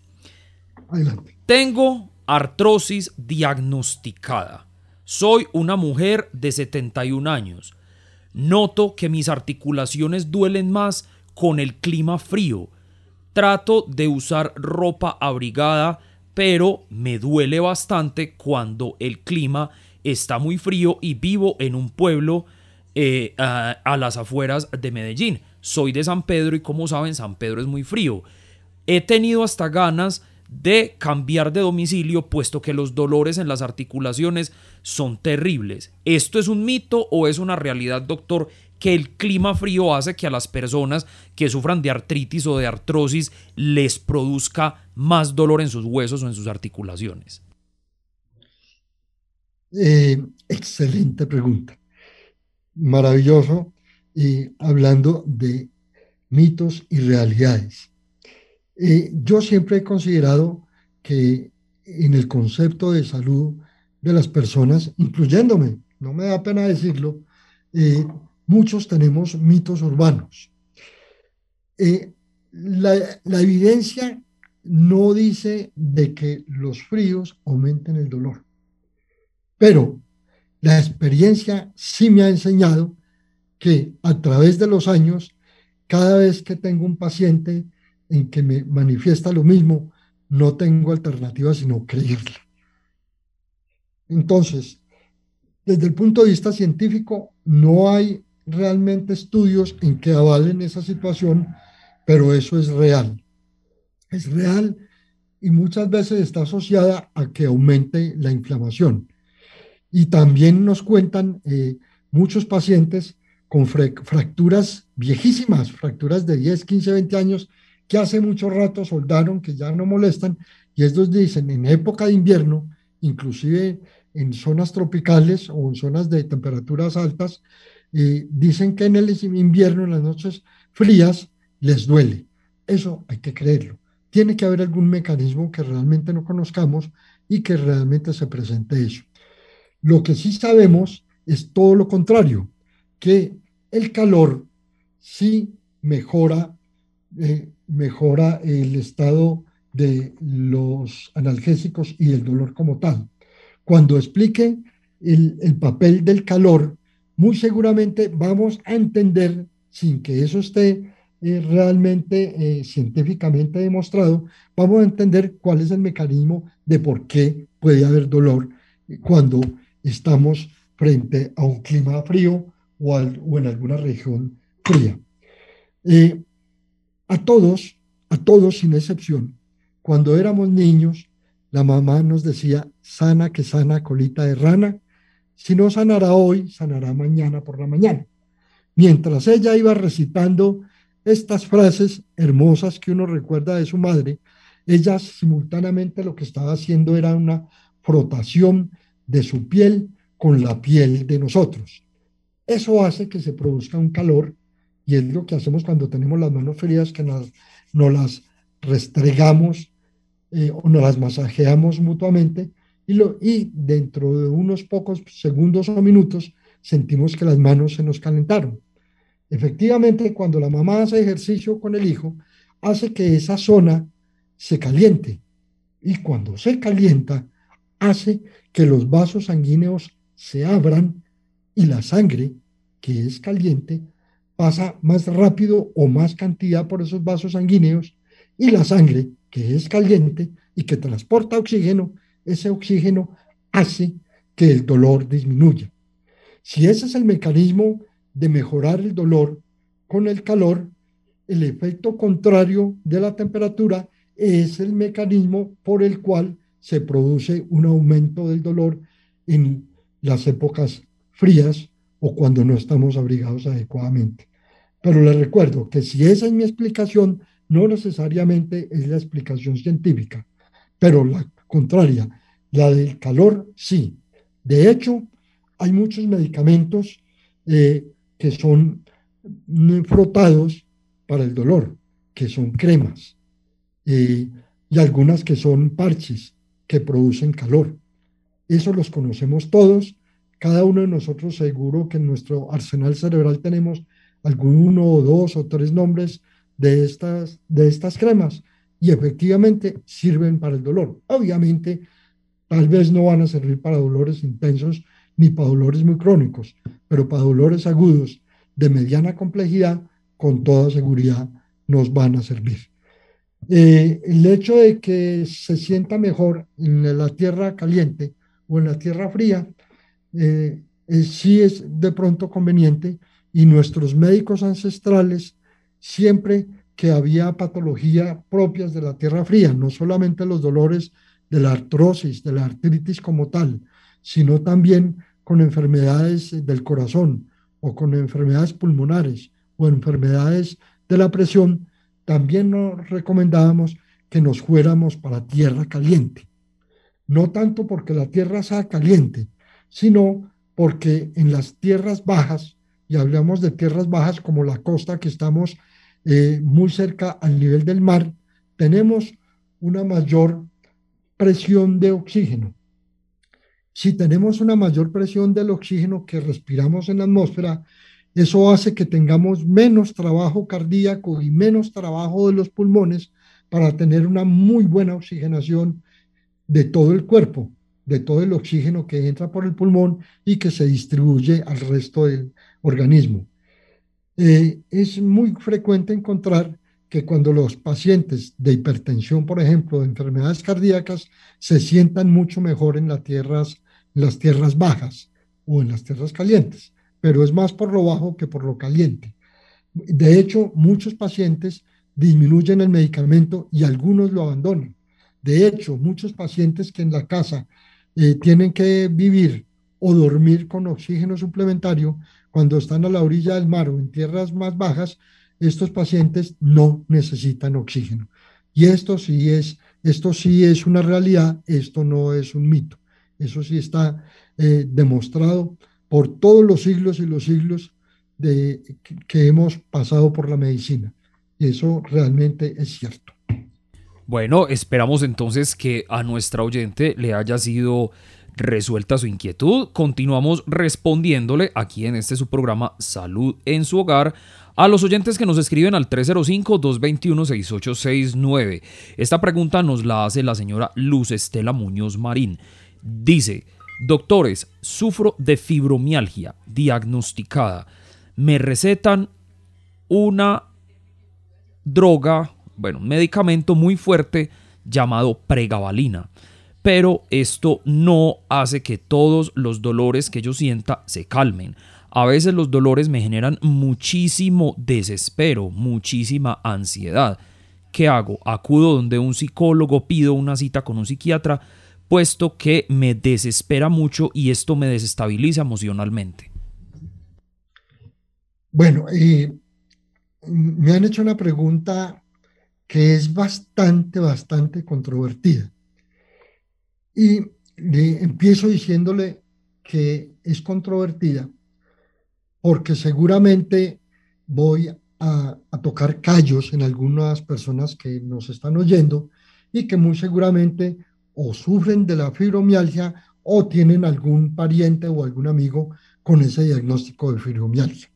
Adelante. Tengo artrosis diagnosticada. Soy una mujer de 71 años. Noto que mis articulaciones duelen más con el clima frío. Trato de usar ropa abrigada, pero me duele bastante cuando el clima está muy frío y vivo en un pueblo eh, a, las afueras de Medellín. Soy de San Pedro y como saben, San Pedro es muy frío. He tenido hasta ganas de cambiar de domicilio puesto que los dolores en las articulaciones son terribles. ¿Esto es un mito o es una realidad, doctor, que el clima frío hace que a las personas que sufran de artritis o de artrosis les produzca más dolor en sus huesos o en sus articulaciones? Eh, excelente pregunta. Maravilloso. Hablando de mitos y realidades. Eh, yo siempre he considerado que en el concepto de salud de las personas, incluyéndome, no me da pena decirlo, eh, muchos tenemos mitos urbanos. La, la, evidencia no dice de que los fríos aumenten el dolor, pero la experiencia sí me ha enseñado que a través de los años, cada vez que tengo un paciente en que me manifiesta lo mismo, no tengo alternativa sino creerle. Entonces, desde el punto de vista científico, no hay realmente estudios en que avalen esa situación, pero eso es real. Es real y muchas veces está asociada a que aumente la inflamación. Y también nos cuentan eh, muchos pacientes con fracturas viejísimas, fracturas de 10, 15, 20 años, que hace mucho rato soldaron, que ya no molestan, y estos dicen, en época de invierno, inclusive en zonas tropicales o en zonas de temperaturas altas, eh, dicen que en el invierno, en las noches frías, les duele. Eso hay que creerlo. Tiene que haber algún mecanismo que realmente no conozcamos y que realmente se presente eso. Lo que sí sabemos es todo lo contrario, que el calor sí mejora eh, mejora el estado de los analgésicos y el dolor como tal. Cuando explique el, papel del calor, muy seguramente vamos a entender, sin que eso esté eh, realmente eh, científicamente demostrado, vamos a entender cuál es el mecanismo de por qué puede haber dolor cuando estamos frente a un clima frío o, en alguna región fría. Eh, a todos, a todos sin excepción, cuando éramos niños, la mamá nos decía, sana que sana colita de rana, si no sanará hoy, sanará mañana por la mañana. Mientras ella iba recitando estas frases hermosas que uno recuerda de su madre, ella simultáneamente lo que estaba haciendo era una frotación de su piel con la piel de nosotros. Eso hace que se produzca un calor y es lo que hacemos cuando tenemos las manos frías, que nos, las restregamos eh, o nos las masajeamos mutuamente y, lo, y dentro de unos pocos segundos o minutos sentimos que las manos se nos calentaron. Efectivamente, cuando la mamá hace ejercicio con el hijo, hace que esa zona se caliente. Y cuando se calienta, hace que los vasos sanguíneos se abran y la sangre, que es caliente, pasa más rápido o más cantidad por esos vasos sanguíneos y la sangre, que es caliente y que transporta oxígeno, ese oxígeno hace que el dolor disminuya. Si ese es el mecanismo de mejorar el dolor con el calor, el efecto contrario de la temperatura es el mecanismo por el cual se produce un aumento del dolor en las épocas frías o cuando no estamos abrigados adecuadamente. Pero les recuerdo que si esa es mi explicación, no necesariamente es la explicación científica, pero la contraria, la del calor, sí. De hecho, hay muchos medicamentos eh, que son frotados para el dolor, que son cremas, eh, y algunas que son parches que producen calor. Eso los conocemos todos cada uno de nosotros seguro que en nuestro arsenal cerebral tenemos alguno o dos o tres nombres de estas, de estas cremas y efectivamente sirven para el dolor. Obviamente, tal vez no van a servir para dolores intensos ni para dolores muy crónicos, pero para dolores agudos de mediana complejidad, con toda seguridad nos van a servir. Eh, el hecho de que se sienta mejor en la tierra caliente o en la tierra fría eh, sí es de pronto conveniente y nuestros médicos ancestrales siempre que había patología propias de la tierra fría, no solamente los dolores de la artrosis, de la artritis como tal, sino también con enfermedades del corazón o con enfermedades pulmonares o enfermedades de la presión, también nos recomendábamos que nos fuéramos para tierra caliente. No tanto porque la tierra sea caliente, sino porque en las tierras bajas, y hablamos de tierras bajas como la costa que estamos eh, muy cerca al nivel del mar, tenemos una mayor presión de oxígeno. Si tenemos una mayor presión del oxígeno que respiramos en la atmósfera, eso hace que tengamos menos trabajo cardíaco y menos trabajo de los pulmones para tener una muy buena oxigenación de todo el cuerpo, de todo el oxígeno que entra por el pulmón y que se distribuye al resto del organismo. Eh, es muy frecuente encontrar que cuando los pacientes de hipertensión, por ejemplo, de enfermedades cardíacas, se sientan mucho mejor en las tierras, en las tierras bajas o en las tierras calientes, pero es más por lo bajo que por lo caliente. De hecho, muchos pacientes disminuyen el medicamento y algunos lo abandonan. De hecho, muchos pacientes que en la casa eh, tienen que vivir o dormir con oxígeno suplementario, cuando están a la orilla del mar o en tierras más bajas, estos pacientes no necesitan oxígeno. Y esto sí es, esto sí es una realidad, esto no es un mito. Eso sí está eh, demostrado por todos los siglos y los siglos de, que hemos pasado por la medicina. Y eso realmente es cierto. Bueno, esperamos entonces que a nuestra oyente le haya sido resuelta su inquietud. Continuamos respondiéndole aquí en este su programa Salud en su hogar a los oyentes que nos escriben al 305-221-6869. Esta pregunta nos la hace la señora Luz Estela Muñoz Marín. Dice, doctores, sufro de fibromialgia diagnosticada. Me recetan una droga, bueno, un medicamento muy fuerte llamado pregabalina. Pero esto no hace que todos los dolores que yo sienta se calmen. A veces los dolores me generan muchísimo desespero, muchísima ansiedad. ¿Qué hago? Acudo donde un psicólogo, pido una cita con un psiquiatra, puesto que me desespera mucho y esto me desestabiliza emocionalmente. Bueno, me han hecho una pregunta que es bastante, bastante controvertida. Y empiezo diciéndole que es controvertida porque seguramente voy a, a, tocar callos en algunas personas que nos están oyendo y que muy seguramente o sufren de la fibromialgia o tienen algún pariente o algún amigo con ese diagnóstico de fibromialgia.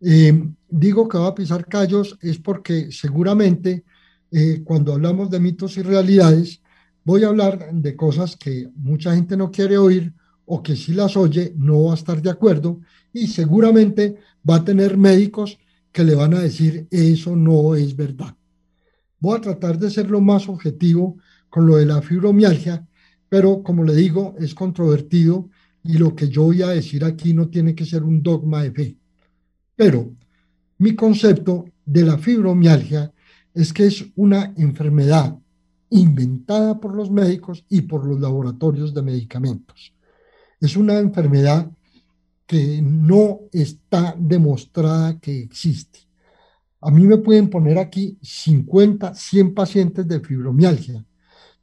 Eh, digo que va a pisar callos es porque seguramente eh, cuando hablamos de mitos y realidades, voy a hablar de cosas que mucha gente no quiere oír o que si las oye no va a estar de acuerdo y seguramente va a tener médicos que le van a decir eso no es verdad. Voy a tratar de ser lo más objetivo con lo de la fibromialgia, pero como le digo, es controvertido y lo que yo voy a decir aquí no tiene que ser un dogma de fe. Pero mi concepto de la fibromialgia es que es una enfermedad inventada por los médicos y por los laboratorios de medicamentos. Es una enfermedad que no está demostrada que existe. A mí me pueden poner aquí 50, 100 pacientes de fibromialgia,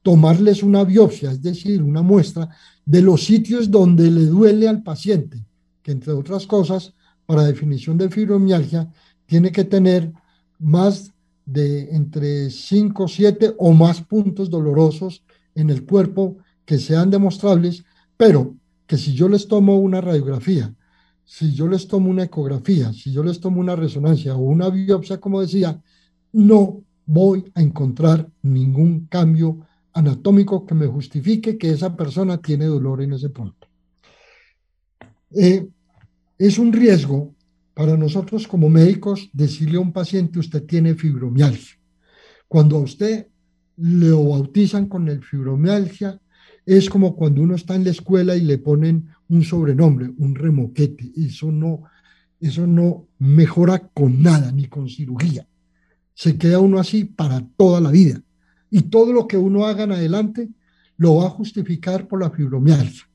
tomarles una biopsia, es decir, una muestra de los sitios donde le duele al paciente, que entre otras cosas para definición de fibromialgia tiene que tener más de entre 5, 7 o más puntos dolorosos en el cuerpo que sean demostrables, pero que si yo les tomo una radiografía, si yo les tomo una ecografía, si yo les tomo una resonancia o una biopsia, como decía, no voy a encontrar ningún cambio anatómico que me justifique que esa persona tiene dolor en ese punto. Eh, es un riesgo para nosotros como médicos decirle a un paciente usted tiene fibromialgia. Cuando a usted lo bautizan con el fibromialgia, es como cuando uno está en la escuela y le ponen un sobrenombre, un remoquete. Eso no, eso no mejora con nada, ni con cirugía. Se queda uno así para toda la vida. Y todo lo que uno haga en adelante lo va a justificar por la fibromialgia.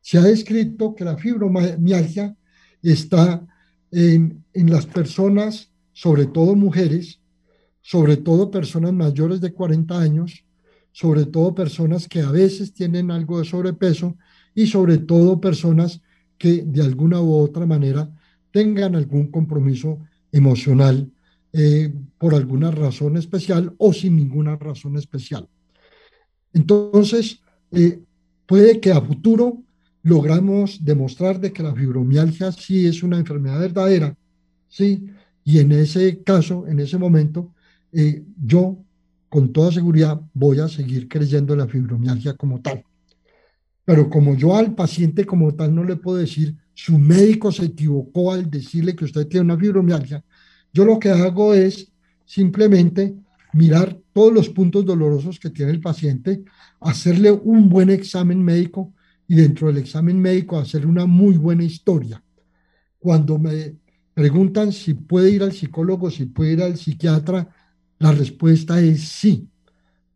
Se ha descrito que la fibromialgia está en, en las personas, sobre todo mujeres, sobre todo personas mayores de 40 años, sobre todo personas que a veces tienen algo de sobrepeso y sobre todo personas que de alguna u otra manera tengan algún compromiso emocional eh, por alguna razón especial o sin ninguna razón especial. Entonces, eh, puede que a futuro logramos demostrar de que la fibromialgia sí es una enfermedad verdadera, ¿sí? Y en ese caso, en ese momento, eh, yo con toda seguridad voy a seguir creyendo en la fibromialgia como tal. Pero como yo al paciente como tal no le puedo decir, su médico se equivocó al decirle que usted tiene una fibromialgia, yo lo que hago es simplemente mirar todos los puntos dolorosos que tiene el paciente, hacerle un buen examen médico y dentro del examen médico hacerle una muy buena historia. Cuando me preguntan si puede ir al psicólogo, si puede ir al psiquiatra, la respuesta es sí,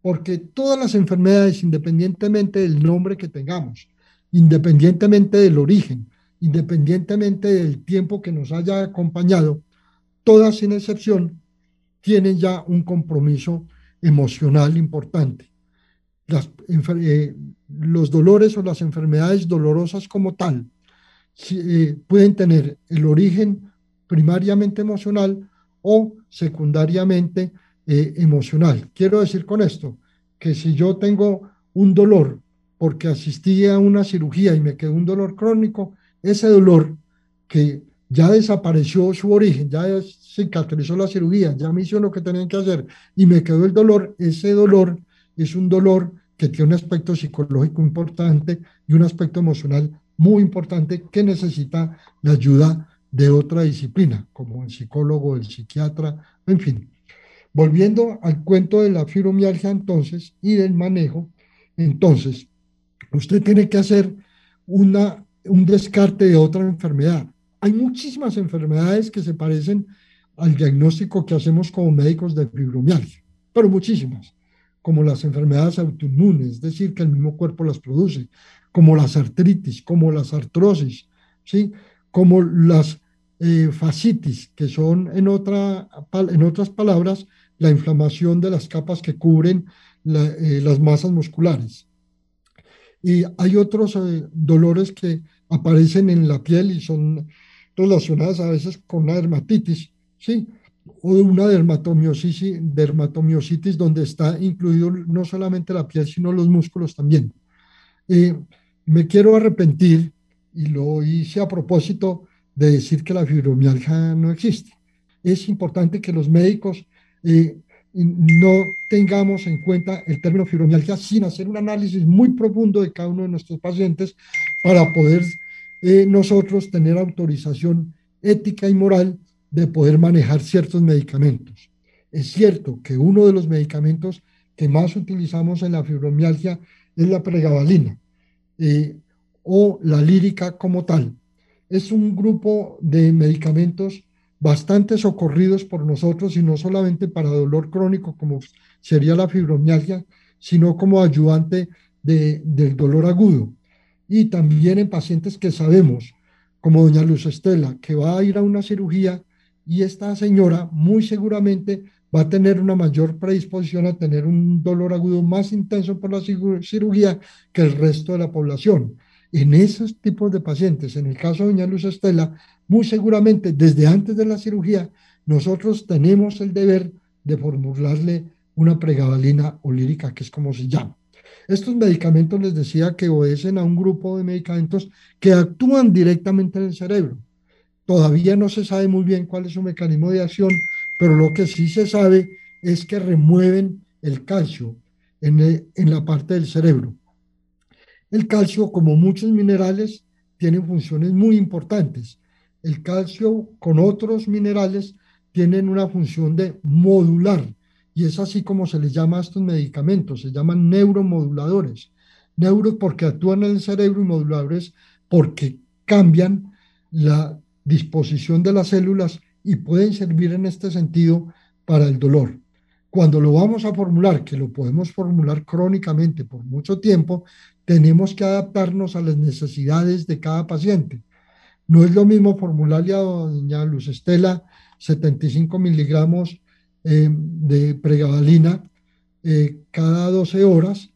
porque todas las enfermedades, independientemente del nombre que tengamos, independientemente del origen, independientemente del tiempo que nos haya acompañado, todas sin excepción tienen ya un compromiso emocional importante. Eh, los dolores o las enfermedades dolorosas como tal eh, pueden tener el origen primariamente emocional o secundariamente eh, emocional. Quiero decir con esto que si yo tengo un dolor porque asistí a una cirugía y me quedó un dolor crónico, ese dolor que ya desapareció su origen, ya cicatrizó la cirugía, ya me hizo lo que tenían que hacer y me quedó el dolor, ese dolor es un dolor que tiene un aspecto psicológico importante y un aspecto emocional muy importante que necesita la ayuda de otra disciplina, como el psicólogo, el psiquiatra, en fin. Volviendo al cuento de la fibromialgia entonces y del manejo, entonces usted tiene que hacer una, un descarte de otra enfermedad. Hay muchísimas enfermedades que se parecen al diagnóstico que hacemos como médicos de fibromialgia, pero muchísimas, como las enfermedades autoinmunes, es decir, que el mismo cuerpo las produce, como las artritis, como las artrosis, ¿sí? como las eh, fascitis, que son en, otra, en otras palabras la inflamación de las capas que cubren eh, las masas musculares. Y hay otros eh, dolores que aparecen en la piel y son relacionadas a veces con una dermatitis, ¿sí? O una dermatomiositis, dermatomiositis donde está incluido no solamente la piel, sino los músculos también. Eh, me quiero arrepentir, y lo hice a propósito de decir que la fibromialgia no existe. Es importante que los médicos eh, no tengamos en cuenta el término fibromialgia sin hacer un análisis muy profundo de cada uno de nuestros pacientes para poder eh, nosotros tener autorización ética y moral de poder manejar ciertos medicamentos. Es cierto que uno de los medicamentos que más utilizamos en la fibromialgia es la pregabalina eh, o la lírica como tal. Es un grupo de medicamentos bastante socorridos por nosotros y no solamente para dolor crónico como sería la fibromialgia, sino como ayudante de, del dolor agudo. Y también en pacientes que sabemos, como doña Luz Estela, que va a ir a una cirugía y esta señora muy seguramente va a tener una mayor predisposición a tener un dolor agudo más intenso por la cirugía que el resto de la población. En esos tipos de pacientes, en el caso de doña Luz Estela, muy seguramente desde antes de la cirugía, nosotros tenemos el deber de formularle una pregabalina olírica, que es como se llama. Estos medicamentos les decía que obedecen a un grupo de medicamentos que actúan directamente en el cerebro. Todavía no se sabe muy bien cuál es su mecanismo de acción, pero lo que sí se sabe es que remueven el calcio en, en la parte del cerebro. El calcio, como muchos minerales, tiene funciones muy importantes el calcio con otros minerales tienen una función de modular y es así como se les llama a estos medicamentos, se llaman neuromoduladores. Neuro porque actúan en el cerebro y moduladores porque cambian la disposición de las células y pueden servir en este sentido para el dolor. Cuando lo vamos a formular, que lo podemos formular crónicamente por mucho tiempo, tenemos que adaptarnos a las necesidades de cada paciente. No es lo mismo formularle a doña Luz Estela 75 miligramos eh, de pregabalina eh, cada 12 horas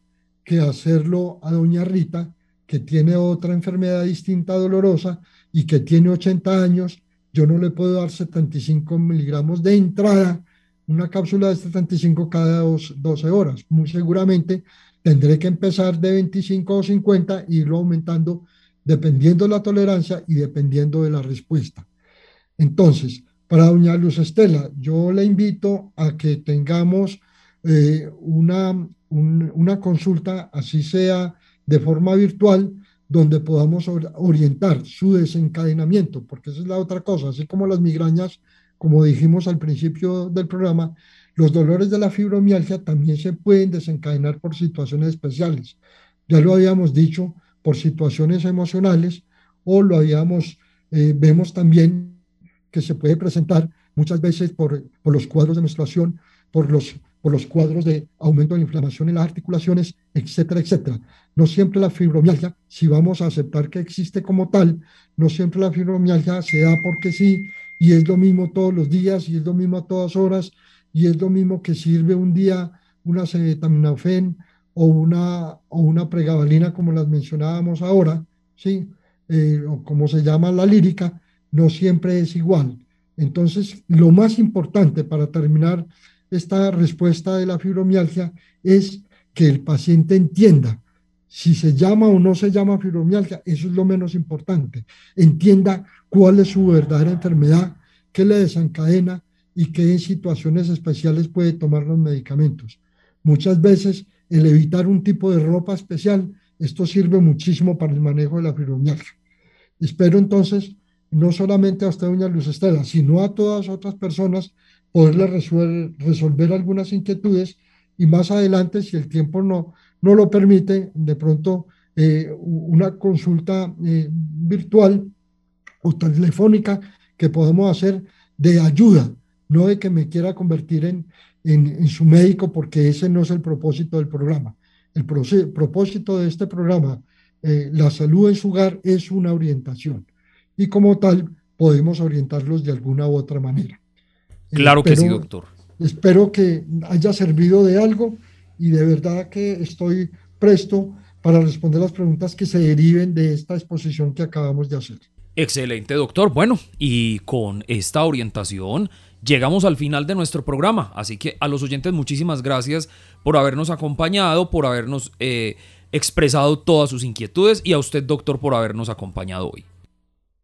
que hacerlo a doña Rita, que tiene otra enfermedad distinta dolorosa y que tiene 80 años. Yo no le puedo dar 75 miligramos de entrada, una cápsula de 75 cada 12 horas. Muy seguramente tendré que empezar de 25 o 50 e irlo aumentando dependiendo de la tolerancia y dependiendo de la respuesta. Entonces, para doña Luz Estela, yo le invito a que tengamos eh, una, una consulta, así sea de forma virtual, donde podamos orientar su desencadenamiento, porque esa es la otra cosa, así como las migrañas, como dijimos al principio del programa, los dolores de la fibromialgia también se pueden desencadenar por situaciones especiales. Ya lo habíamos dicho, por situaciones emocionales o lo habíamos, eh, vemos también que se puede presentar muchas veces por, por los cuadros de menstruación, por los, por los cuadros de aumento de inflamación en las articulaciones, etcétera, etcétera. No siempre la fibromialgia, si vamos a aceptar que existe como tal, no siempre la fibromialgia se da porque sí, y es lo mismo todos los días, y es lo mismo a todas horas, y es lo mismo que sirve un día una acetaminofén o una, o una pregabalina como las mencionábamos ahora, ¿sí? Eh, o como se llama la lírica, no siempre es igual. Entonces, lo más importante para terminar esta respuesta de la fibromialgia es que el paciente entienda si se llama o no se llama fibromialgia, eso es lo menos importante. Entienda cuál es su verdadera enfermedad, qué le desencadena y qué en situaciones especiales puede tomar los medicamentos. Muchas veces el evitar un tipo de ropa especial, esto sirve muchísimo para el manejo de la fibromialgia. Espero entonces, no solamente a usted, doña Luz Estela, sino a todas otras personas, poderle resolver, resolver algunas inquietudes y más adelante, si el tiempo no, no lo permite, de pronto eh, una consulta eh, virtual o telefónica que podemos hacer de ayuda, no de que me quiera convertir en, en, su médico porque ese no es el propósito del programa. El propósito de este programa, eh, la salud en su hogar, es una orientación y como tal podemos orientarlos de alguna u otra manera. *laughs* Claro que sí, doctor. Espero que haya servido de algo y de verdad que estoy presto para responder las preguntas que se deriven de esta exposición que acabamos de hacer. Excelente, doctor. Bueno, y con esta orientación llegamos al final de nuestro programa. Así que a los oyentes muchísimas gracias por habernos acompañado, por habernos eh, expresado todas sus inquietudes y a usted, doctor, por habernos acompañado hoy.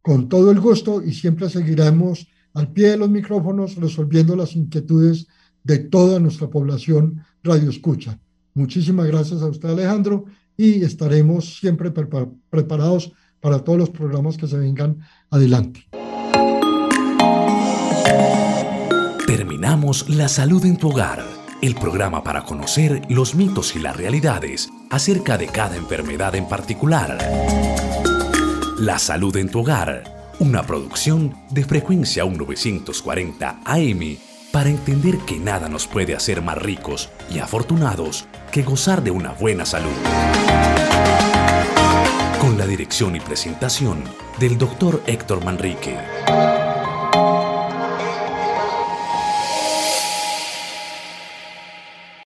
Con todo el gusto y siempre seguiremos al pie de los micrófonos resolviendo las inquietudes de toda nuestra población radio escucha. Muchísimas gracias a usted, Alejandro, y estaremos siempre preparados para todos los programas que se vengan adelante. Terminamos La Salud en tu Hogar, el programa para conocer los mitos y las realidades acerca de cada enfermedad en particular. La Salud en tu Hogar, una producción de frecuencia 1940 AM para entender que nada nos puede hacer más ricos y afortunados que gozar de una buena salud. Con la dirección y presentación del Dr. Héctor Manrique.